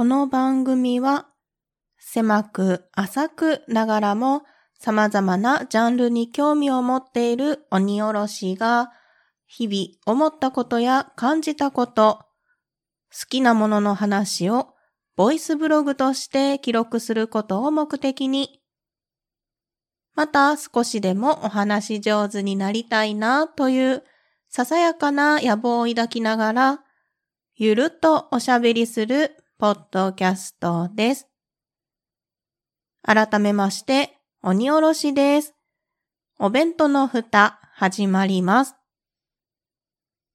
この番組は狭く浅くながらも様々なジャンルに興味を持っている鬼おろしが日々思ったことや感じたこと、好きなものの話をボイスブログとして記録することを目的に、また少しでもお話上手になりたいなというささやかな野望を抱きながら、ゆるっとおしゃべりするポッドキャストです。改めまして、鬼おろしです。お弁当の蓋、始まります。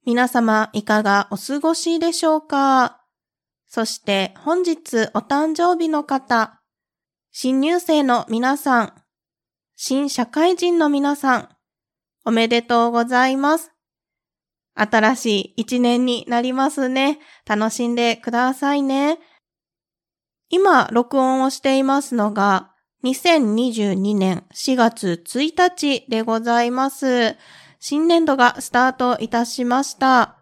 皆様、いかがお過ごしでしょうか？そして本日お誕生日の方、新入生の皆さん、新社会人の皆さん、おめでとうございます。新しい一年になりますね。楽しんでくださいね。今、録音をしていますのが、2022年4月1日でございます。新年度がスタートいたしました。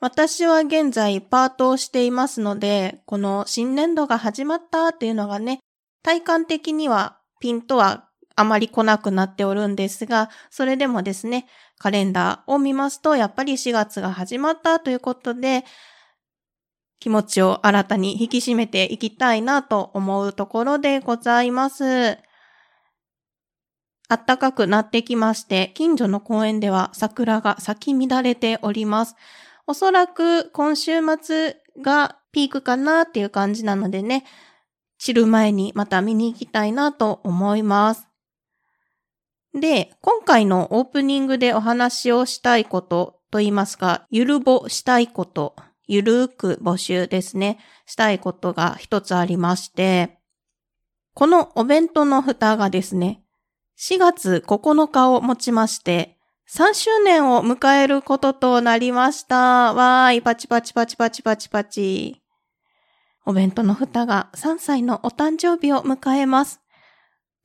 私は現在パートをしていますので、この新年度が始まったっていうのがね、体感的にはピンとはあまり来なくなっておるんですが、それでもですね、カレンダーを見ますと、やっぱり4月が始まったということで、気持ちを新たに引き締めていきたいなと思うところでございます。暖かくなってきまして、近所の公園では桜が咲き乱れております。おそらく今週末がピークかなっていう感じなのでね、散る前にまた見に行きたいなと思います。で、今回のオープニングでお話をしたいことと言いますか、ゆるぼしたいこと、ゆるーく募集ですね、したいことが一つありまして、このお弁当の蓋がですね、4月9日をもちまして、3周年を迎えることとなりました。わーい、パチパチパチパチパチパチ。お弁当の蓋が3歳のお誕生日を迎えます。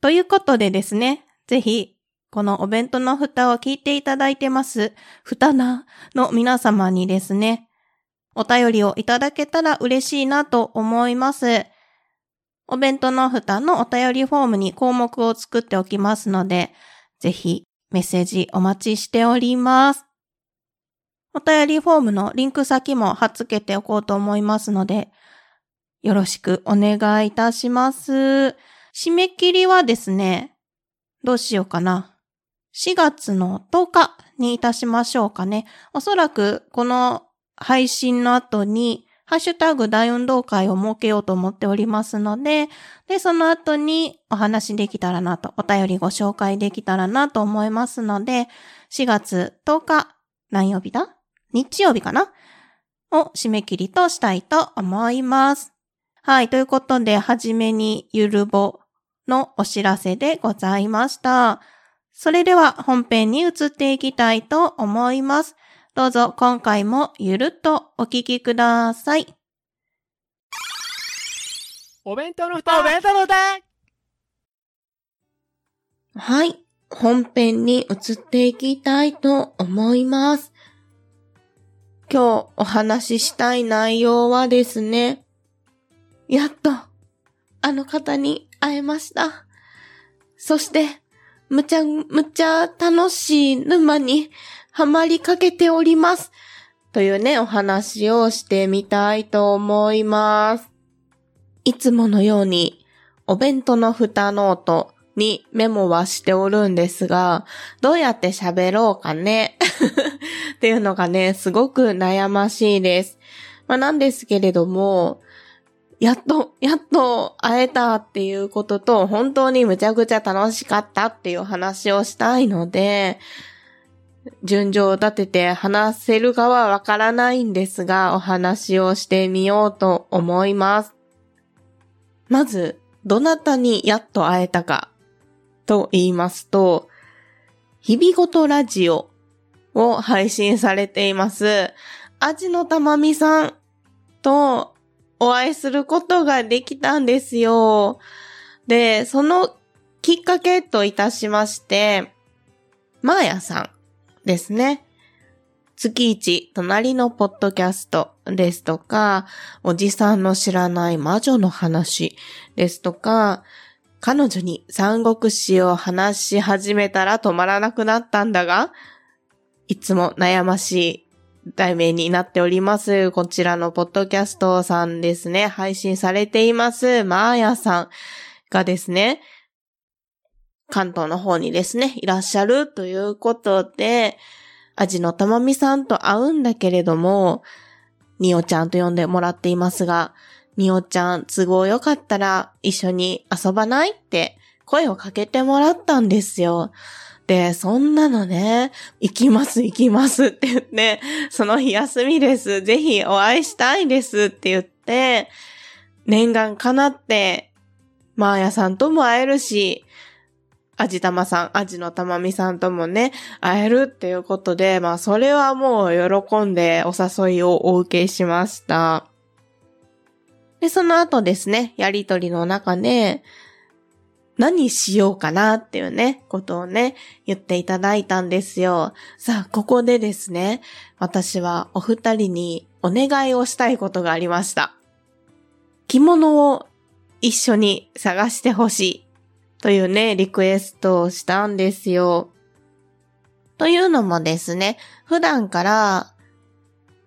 ということでですね、ぜひこのお弁当の蓋を聞いていただいてます、蓋なの皆様にですね、お便りをいただけたら嬉しいなと思います。お弁当の蓋のお便りフォームに項目を作っておきますので、ぜひメッセージお待ちしております。お便りフォームのリンク先も貼っ付けておこうと思いますので、よろしくお願いいたします。締め切りはですね、どうしようかな。4月の10日にいたしましょうかね。おそらくこの配信の後に、ハッシュタグ大運動会を設けようと思っておりますので、で、その後にお話できたらなと、お便りご紹介できたらなと思いますので、4月10日、何曜日だ？日曜日かな？を締め切りとしたいと思います。はい。ということで、はじめにゆるぼのお知らせでございました。それでは本編に移っていきたいと思います。どうぞ今回もゆるっとお聞きください。お弁当の蓋お弁当の蓋はい。本編に移っていきたいと思います。今日お話ししたい内容はですね、やっとあの方に会えました。そしてむちゃむちゃ楽しい沼にはまりかけております。というね、お話をしてみたいと思います。いつものように、お弁当の蓋ノートにメモはしておるんですが、どうやって喋ろうかね？っていうのがね、すごく悩ましいです。まあ、なんですけれども、やっと、やっと会えたっていうことと、本当にむちゃくちゃ楽しかったっていう話をしたいので、順序を立てて話せるかはわからないんですが、お話をしてみようと思います。まず、どなたにやっと会えたかと言いますと、日々ごとラジオを配信されています、味のたまみさんとお会いすることができたんですよ。で、そのきっかけといたしまして、マーヤさんですね。月一、隣のポッドキャストですとか、おじさんの知らない魔女の話ですとか、彼女に三国志を話し始めたら止まらなくなったんだが、いつも悩ましい題名になっております。こちらのポッドキャストさんですね、配信されています、マーヤさんがですね、関東の方にですね、いらっしゃるということで、アジのたまみさんと会うんだけれども、みおちゃんと呼んでもらっていますが、みおちゃん都合よかったら一緒に遊ばないって声をかけてもらったんですよ。で、そんなのね、行きます行きますって言って、その日休みです。ぜひお会いしたいですって言って、念願叶って、マーヤさんとも会えるし、アジタマさん、アジのたまみさんともね、会えるっていうことで、まあそれはもう喜んでお誘いをお受けしました。で、その後ですね、やりとりの中で、何しようかなっていうね、ことをね、言っていただいたんですよ。さあ、ここでですね、私はお二人にお願いをしたいことがありました。着物を一緒に探してほしいというね、リクエストをしたんですよ。というのもですね、普段から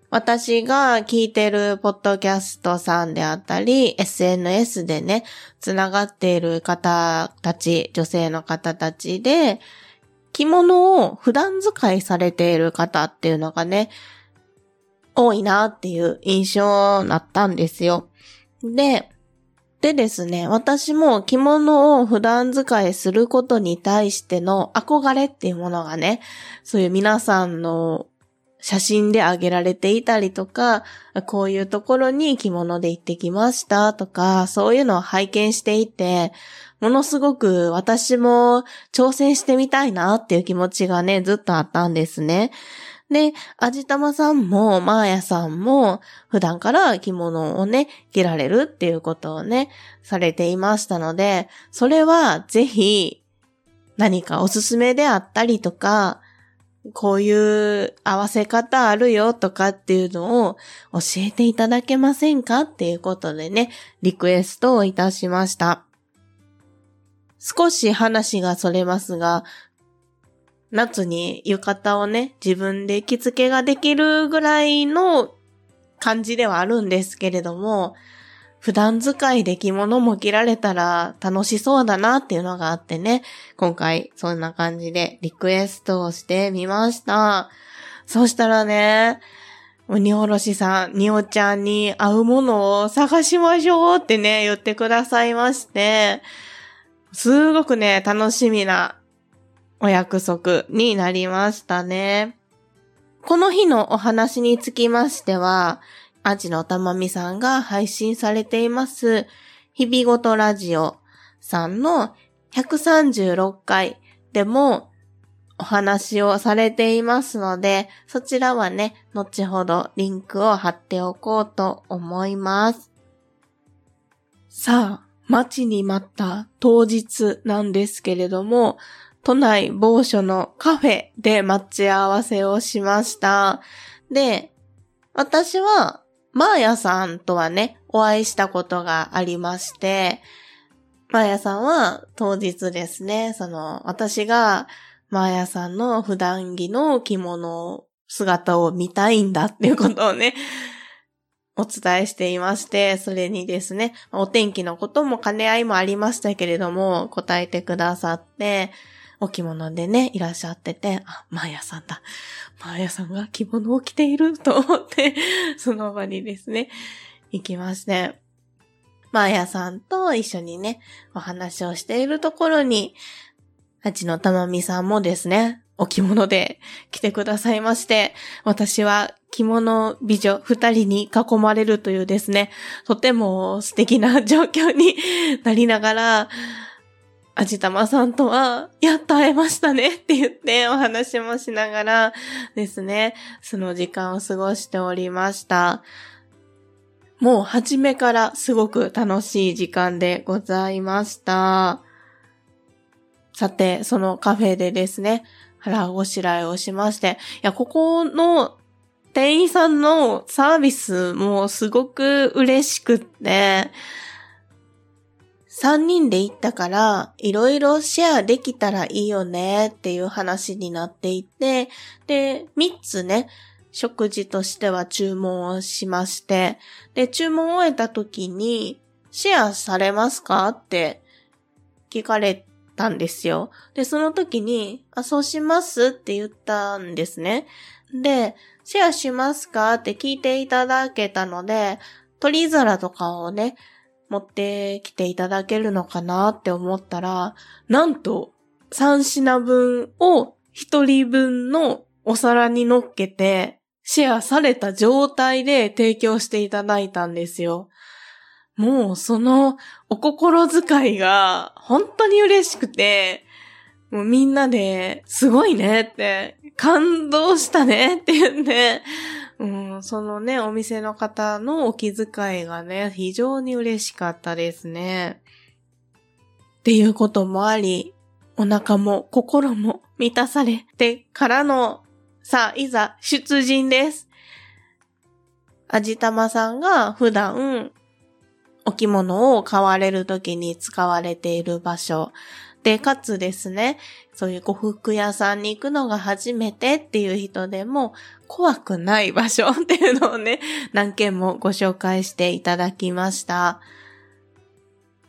私が聞いてるポッドキャストさんであったり、SNS でね、つながっている方たち、女性の方たちで、着物を普段使いされている方っていうのがね、多いなっていう印象になったんですよ。で、でですね、私も着物を普段使いすることに対しての憧れっていうものがね、そういう皆さんの写真であげられていたりとか、こういうところに着物で行ってきましたとか、そういうのを拝見していて、ものすごく私も挑戦してみたいなっていう気持ちがね、ずっとあったんですね。で、アジタマさんも、マーヤさんも、普段から着物をね、着られるっていうことをね、されていましたので、それはぜひ、何かおすすめであったりとか、こういう合わせ方あるよとかっていうのを教えていただけませんかっていうことでね、リクエストをいたしました。少し話がそれますが、夏に浴衣をね、自分で着付けができるぐらいの感じではあるんですけれども、普段使いで着物も着られたら楽しそうだなっていうのがあってね、今回そんな感じでリクエストをしてみました。そしたらね、鬼おろしさん、におちゃんに合うものを探しましょうってね、言ってくださいまして、すごくね、楽しみなお約束になりましたね。この日のお話につきましては、アジのたまみさんが配信されています、日々ごとラジオさんの136回でもお話をされていますので、そちらはね、後ほどリンクを貼っておこうと思います。さあ、待ちに待った当日なんですけれども、都内某所のカフェで待ち合わせをしました。で、私は、マーヤさんとはね、お会いしたことがありまして、マーヤさんは当日ですね、その、私が、マーヤさんの普段着の着物姿を見たいんだっていうことをね、お伝えしていまして、それにですね、お天気のことも兼ね合いもありましたけれども、答えてくださって、お着物でね、いらっしゃってて、あ、マーヤさんだ。マーヤさんが着物を着ていると思って、その場にですね、行きまして、マーヤさんと一緒にね、お話をしているところに、ハチのたまみさんもですね、お着物で来てくださいまして、私は着物美女二人に囲まれるというですね、とても素敵な状況になりながら、あじたまさんとは、やっと会えましたねって言ってお話もしながらですね、その時間を過ごしておりました。もう初めからすごく楽しい時間でございました。さて、そのカフェでですね、腹ごしらえをしまして、いや、ここの店員さんのサービスもすごく嬉しくって、3人で行ったから、いろいろシェアできたらいいよねっていう話になっていて、で、3つね、食事としては注文をしまして、で、注文を終えた時に、シェアされますか？って聞かれたんですよ。で、その時に、あ、そうしますって言ったんですね。で、シェアしますか？って聞いていただけたので、取り皿とかをね、持ってきていただけるのかなって思ったら、なんと3品分を1人分のお皿に乗っけて、シェアされた状態で提供していただいたんですよ。もうそのお心遣いが本当に嬉しくて、もうみんなですごいねって、感動したねって言って、うん、そのね、お店の方のお気遣いがね、非常に嬉しかったですね。っていうこともあり、お腹も心も満たされてからの、さあ、いざ出陣です。あじたまさんが普段、お着物を買われるときに使われている場所。で、かつですね、そういう呉服屋さんに行くのが初めてっていう人でも怖くない場所っていうのをね、何件もご紹介していただきました。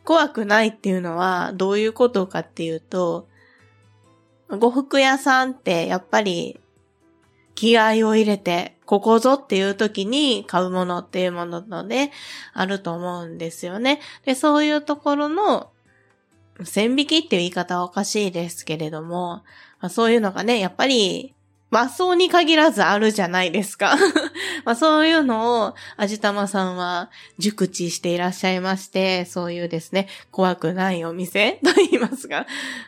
怖くないっていうのはどういうことかっていうと、呉服屋さんってやっぱり気合を入れて、ここぞっていう時に買うものっていうもののね、あると思うんですよね。で、そういうところの線引きっていう言い方はおかしいですけれども、まあ、そういうのがね、やっぱり和装に限らずあるじゃないですか。まあそういうのを、あじたまさんは熟知していらっしゃいまして、そういうですね、怖くないお店 と言いますが、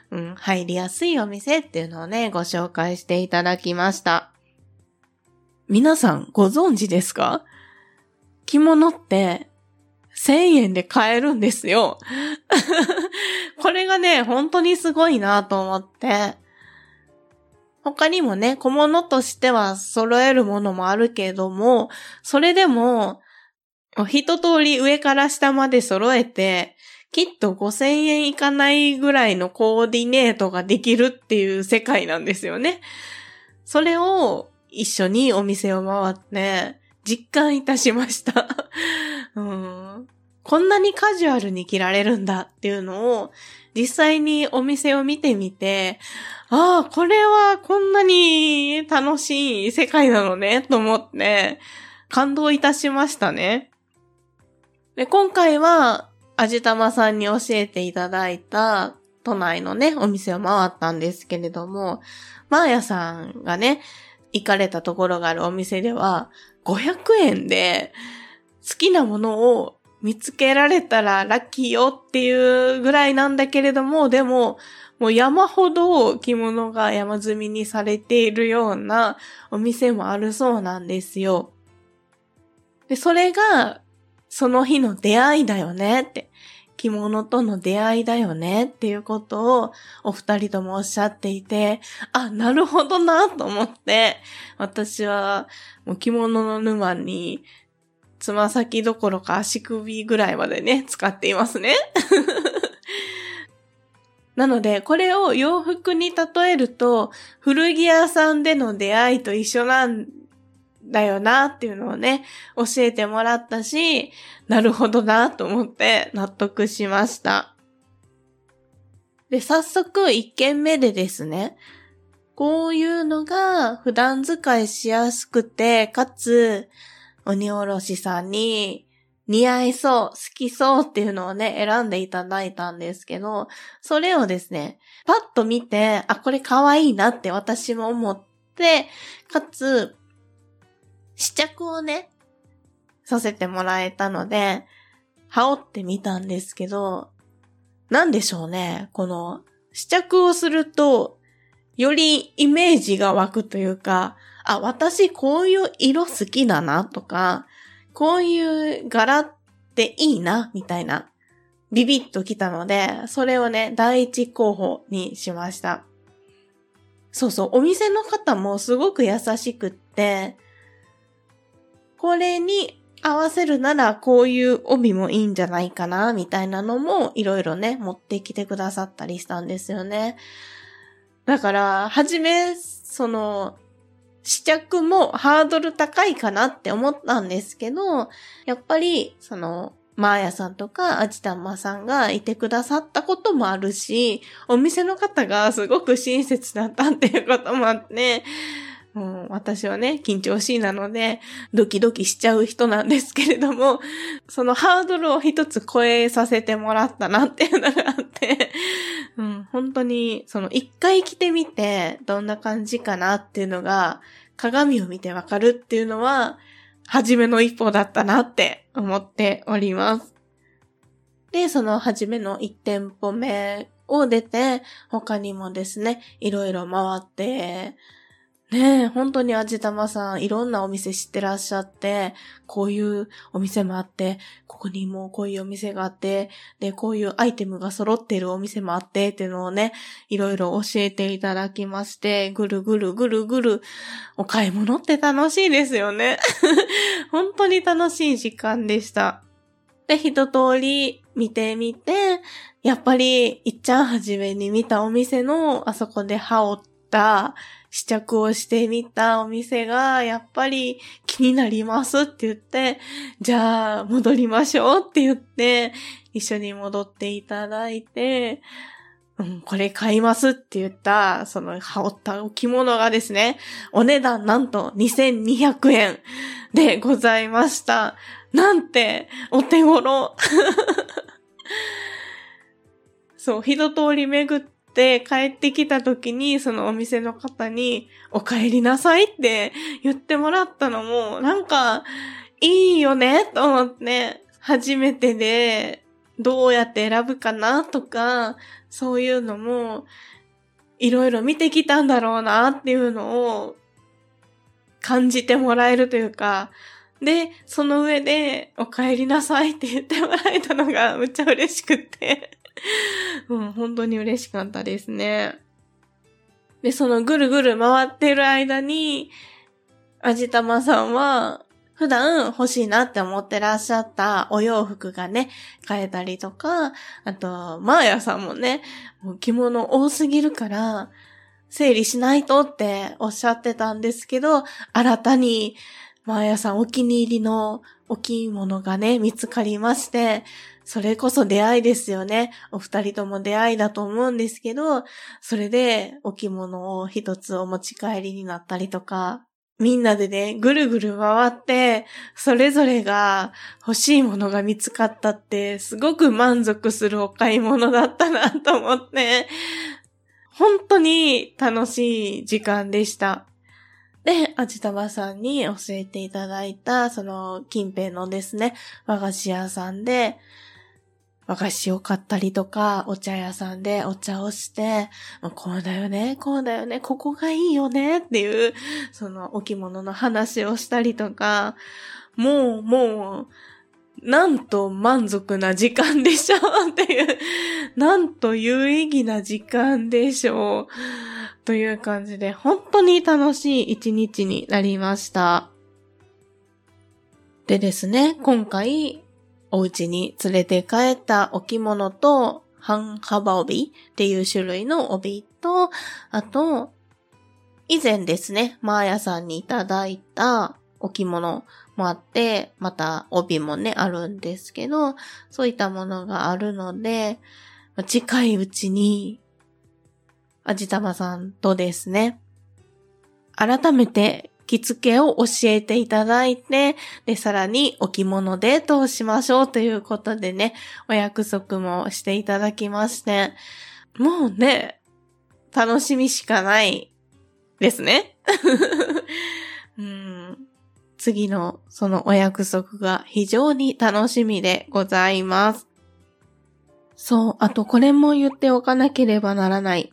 うん、入りやすいお店っていうのをね、ご紹介していただきました。皆さんご存知ですか？着物って1000円で買えるんですよ。これがね、本当にすごいなと思って。他にもね、小物としては揃えるものもあるけども、それでも、一通り上から下まで揃えて、きっと5000円いかないぐらいのコーディネートができるっていう世界なんですよね。それを一緒にお店を回って実感いたしました。うん、こんなにカジュアルに着られるんだっていうのを実際にお店を見てみて、ああ、これはこんなに楽しい世界なのね、と思って感動いたしましたね。で、今回は、あじたまさんに教えていただいた都内のね、お店を回ったんですけれども、マーヤさんがね、行かれたところがあるお店では、500円で好きなものを見つけられたらラッキーよっていうぐらいなんだけれども、でも、もう山ほど着物が山積みにされているようなお店もあるそうなんですよ。で、それが、その日の出会いだよねって。着物との出会いだよねっていうことをお二人ともおっしゃっていて、あ、なるほどなと思って、私はもう着物の沼につま先どころか足首ぐらいまでね、使っていますね。なので、これを洋服に例えると、古着屋さんでの出会いと一緒なんだよなっていうのをね、教えてもらったし、なるほどなと思って納得しました。で、早速1軒目でですね、こういうのが普段使いしやすくて、かつ、鬼おろしさんに似合いそう、好きそうっていうのをね、選んでいただいたんですけど、それをですね、パッと見て、あ、これ可愛いなって私も思って、かつ、試着をね、させてもらえたので、羽織ってみたんですけど、なんでしょうね。この、試着をすると、よりイメージが湧くというか、あ、私こういう色好きだなとか、こういう柄っていいな、みたいな、ビビッときたので、それをね、第一候補にしました。そうそう、お店の方もすごく優しくって、これに合わせるならこういう帯もいいんじゃないかな、みたいなのもいろいろね、持ってきてくださったりしたんですよね。だから、はじめ、その、試着もハードル高いかなって思ったんですけど、やっぱり、その、マーヤさんとかアジタンマさんがいてくださったこともあるし、お店の方がすごく親切だったっていうこともあって、もう私はね、緊張しいなので、ドキドキしちゃう人なんですけれども、そのハードルを一つ超えさせてもらったなっていうのがあって、うん、本当に、その一回着てみて、どんな感じかなっていうのが、鏡を見てわかるっていうのは、初めの一歩だったなって思っております。で、その初めの1店舗目を出て、他にもですね、いろいろ回って、ねえ、本当に味玉さん、いろんなお店知ってらっしゃって、こういうお店もあって、ここにもこういうお店があって、で、こういうアイテムが揃ってるお店もあって、っていうのをね、いろいろ教えていただきまして、ぐるぐるぐるぐる、お買い物って楽しいですよね。本当に楽しい時間でした。で、一通り見てみて、やっぱり、いっちゃんはじめに見たお店の、あそこで羽織った試着をしてみたお店がやっぱり気になりますって言って、じゃあ戻りましょうって言って、一緒に戻っていただいて、うん、これ買いますって言った、その羽織った置物がですね、お値段なんと2200円でございました。なんて、お手頃。そう、一通り巡ってって帰ってきた時にそのお店の方にお帰りなさいって言ってもらったのもなんかいいよねと思って初めてでどうやって選ぶかなとかそういうのもいろいろ見てきたんだろうなっていうのを感じてもらえるというかで、その上で、お帰りなさいって言ってもらえたのが、むっちゃ嬉しくって。うん、本当に嬉しかったですね。で、そのぐるぐる回ってる間に、あじたまさんは、普段欲しいなって思ってらっしゃったお洋服がね、買えたりとか、あと、マーヤさんもね、もう着物多すぎるから、整理しないとっておっしゃってたんですけど、新たに、マーヤさんお気に入りのお着物がね、見つかりまして、それこそ出会いですよね。お二人とも出会いだと思うんですけど、それでお着物を一つお持ち帰りになったりとか、みんなでね、ぐるぐる回って、それぞれが欲しいものが見つかったって、すごく満足するお買い物だったなと思って、本当に楽しい時間でした。で、味玉さんに教えていただいた、その近辺のですね、和菓子屋さんで、和菓子を買ったりとか、お茶屋さんでお茶をして、こうだよね、こうだよね、ここがいいよねっていう、その置物の話をしたりとか、もう、もう、なんと満足な時間でしょうっていう、なんと有意義な時間でしょう。という感じで、本当に楽しい一日になりました。でですね、今回、お家に連れて帰った置物と、半幅帯っていう種類の帯と、あと、以前ですね、マーヤさんにいただいた置物もあって、また帯もね、あるんですけど、そういったものがあるので、近いうちにあじたまさんとですね、改めて着付けを教えていただいて、で、さらにお着物デートをしましょうということでね、お約束もしていただきまして、もうね、楽しみしかないですね。うん、次のそのお約束が非常に楽しみでございます。そう、あとこれも言っておかなければならない。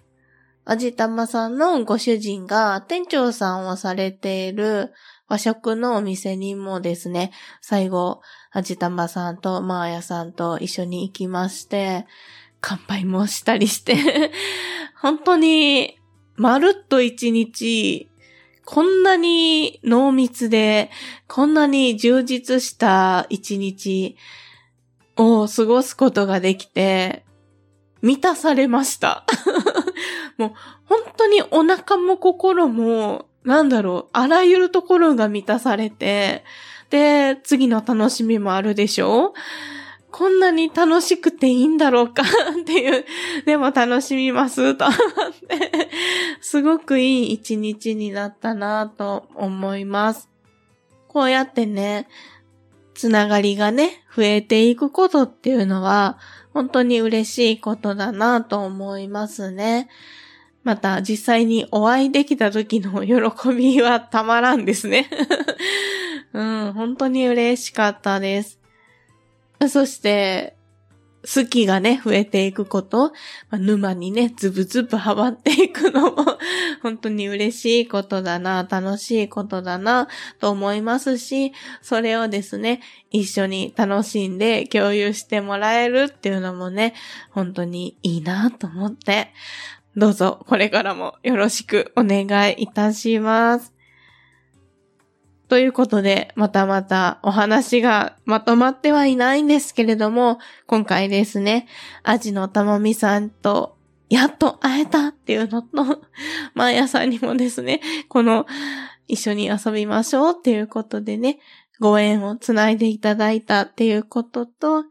あじたまさんのご主人が店長さんをされている和食のお店にもですね、最後、あじたまさんとマーヤさんと一緒に行きまして、乾杯もしたりして 本当に、まるっと一日、こんなに濃密で、こんなに充実した一日を過ごすことができて、満たされました。もう本当にお腹も心も、なんだろう、あらゆるところが満たされて、で、次の楽しみもあるでしょうこんなに楽しくていいんだろうか？っていう、でも楽しみますと思って、すごくいい一日になったなと思います。こうやってね、つながりがね、増えていくことっていうのは、本当に嬉しいことだなと思いますね。また実際にお会いできた時の喜びはたまらんですね。うん、本当に嬉しかったです。そして、好きがね、増えていくこと、まあ沼にね、ズブズブハマっていくのも、本当に嬉しいことだな、楽しいことだな、と思いますし、それをですね、一緒に楽しんで共有してもらえるっていうのもね、本当にいいなと思って、どうぞこれからもよろしくお願いいたします。ということで、またまたお話がまとまってはいないんですけれども、今回ですね、アジのたまみさんとやっと会えたっていうのと、マーヤさんにもですね、この一緒に遊びましょうっていうことでね、ご縁をつないでいただいたっていうことと、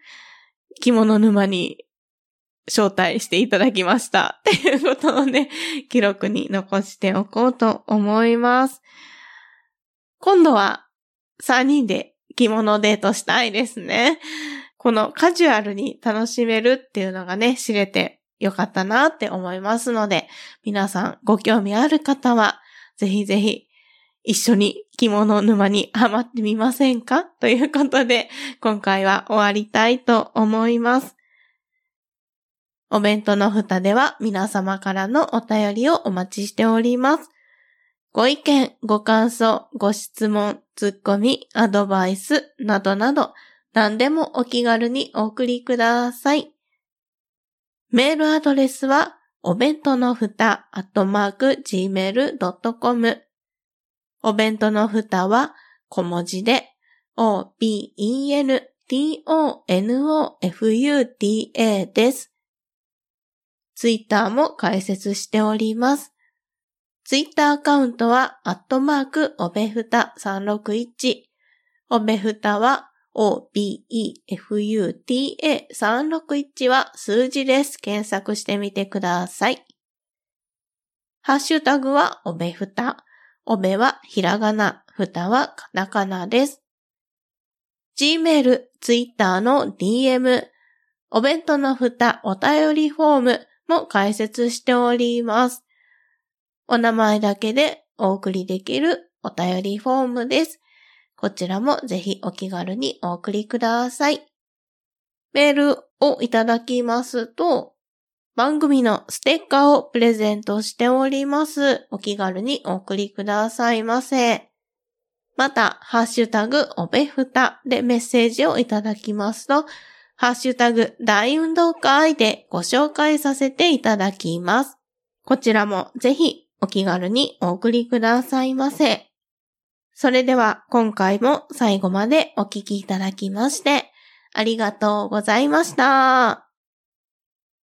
着物沼に招待していただきましたっていうことをね、記録に残しておこうと思います。今度は3人で着物デートしたいですね。このカジュアルに楽しめるっていうのがね、知れてよかったなって思いますので、皆さんご興味ある方は、ぜひぜひ一緒に着物沼にハマってみませんか？ということで、今回は終わりたいと思います。お弁当の蓋では皆様からのお便りをお待ちしております。ご意見、ご感想、ご質問、ツッコミ、アドバイスなどなど何でもお気軽にお送りください。メールアドレスはお弁当のふたアットマーク gmail.com お弁当のふたは小文字で o-b-e-n-t-o-n-o-f-u-t-a です。ツイッターも開設しております。ツイッターアカウントは、アットマーク、おべふた361。おべふたは、o-b-e-f-u-t-a361 は数字です。検索してみてください。ハッシュタグは、おべふた。おべはひらがな、ふたはカタカナです。Gmail、Twitter の DM、お弁当のふたお便りフォームも開設しております。お名前だけでお送りできるお便りフォームです。こちらもぜひお気軽にお送りください。メールをいただきますと、番組のステッカーをプレゼントしております。お気軽にお送りくださいませ。また、ハッシュタグおべふたでメッセージをいただきますと、ハッシュタグ大運動会でご紹介させていただきます。こちらもぜひお気軽にお送りくださいませ。それでは今回も最後までお聞きいただきましてありがとうございました。